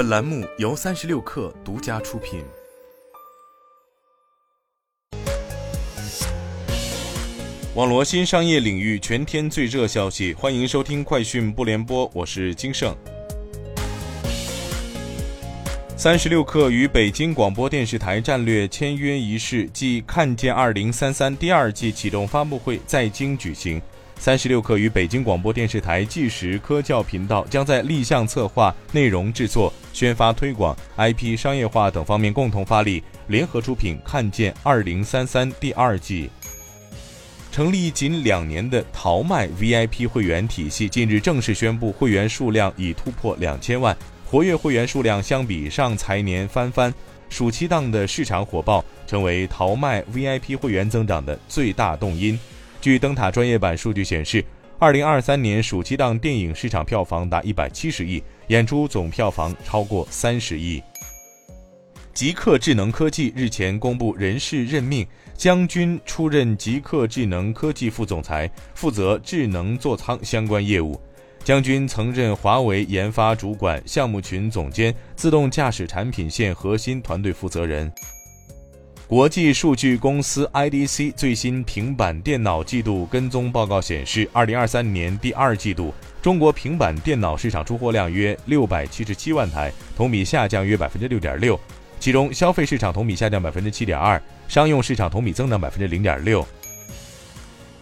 本栏目由三十六氪独家出品。网罗新商业领域全天最热消息，欢迎收听快讯不联播，我是金盛。三十六氪与北京广播电视台战略签约仪式暨“看见二零三三”第二季启动发布会在京举行。三十六氪与北京广播电视台纪实科教频道将在立项策划、内容制作、宣发推广、IP 商业化等方面共同发力，联合出品《看见二零三三》第二季。成立仅两年的淘麦 VIP 会员体系近日正式宣布，会员数量已突破两千万，活跃会员数量相比上财年翻番。暑期档的市场火爆，成为淘麦 VIP 会员增长的最大动因。据灯塔专业版数据显示，二零二三年暑期档电影市场票房达一百七十亿，演出总票房超过三十亿。极客智能科技日前公布人事任命，将军出任极客智能科技副总裁，负责智能座舱相关业务。将军曾任华为研发主管、项目群总监、自动驾驶产品线核心团队负责人。国际数据公司 IDC 最新平板电脑季度跟踪报告显示，二零二三年第二季度中国平板电脑市场出货量约六百七十七万台，同比下降约百分之六点六。其中，消费市场同比下降百分之七点二，商用市场同比增长百分之零点六。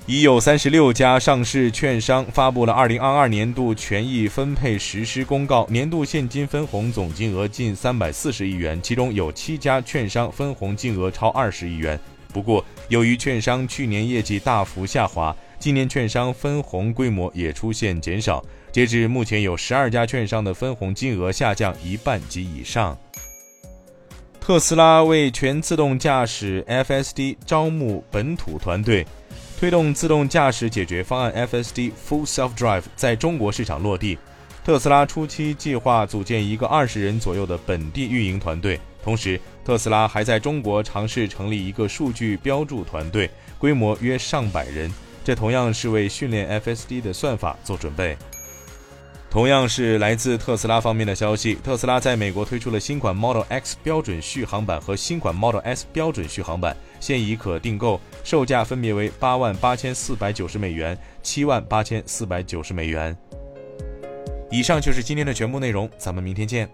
已有三十六家上市券商发布了二零二二年度权益分配实施公告，年度现金分红总金额近三百四十亿元，其中有七家券商分红金额超二十亿元。不过，由于券商去年业绩大幅下滑，今年券商分红规模也出现减少。截至目前，有十二家券商的分红金额下降一半及以上。特斯拉为全自动驾驶 FSD 招募本土团队，推动自动驾驶解决方案 FSD Full Self Drive 在中国市场落地。特斯拉初期计划组建一个二十人左右的本地运营团队，同时特斯拉还在中国尝试成立一个数据标注团队，规模约上百人。这同样是为训练 FSD 的算法做准备。同样是来自特斯拉方面的消息，特斯拉在美国推出了新款 Model X 标准续航版和新款 Model S 标准续航版，现已可订购，售价分别为八万八千四百九十美元、七万八千四百九十美元。以上就是今天的全部内容，咱们明天见。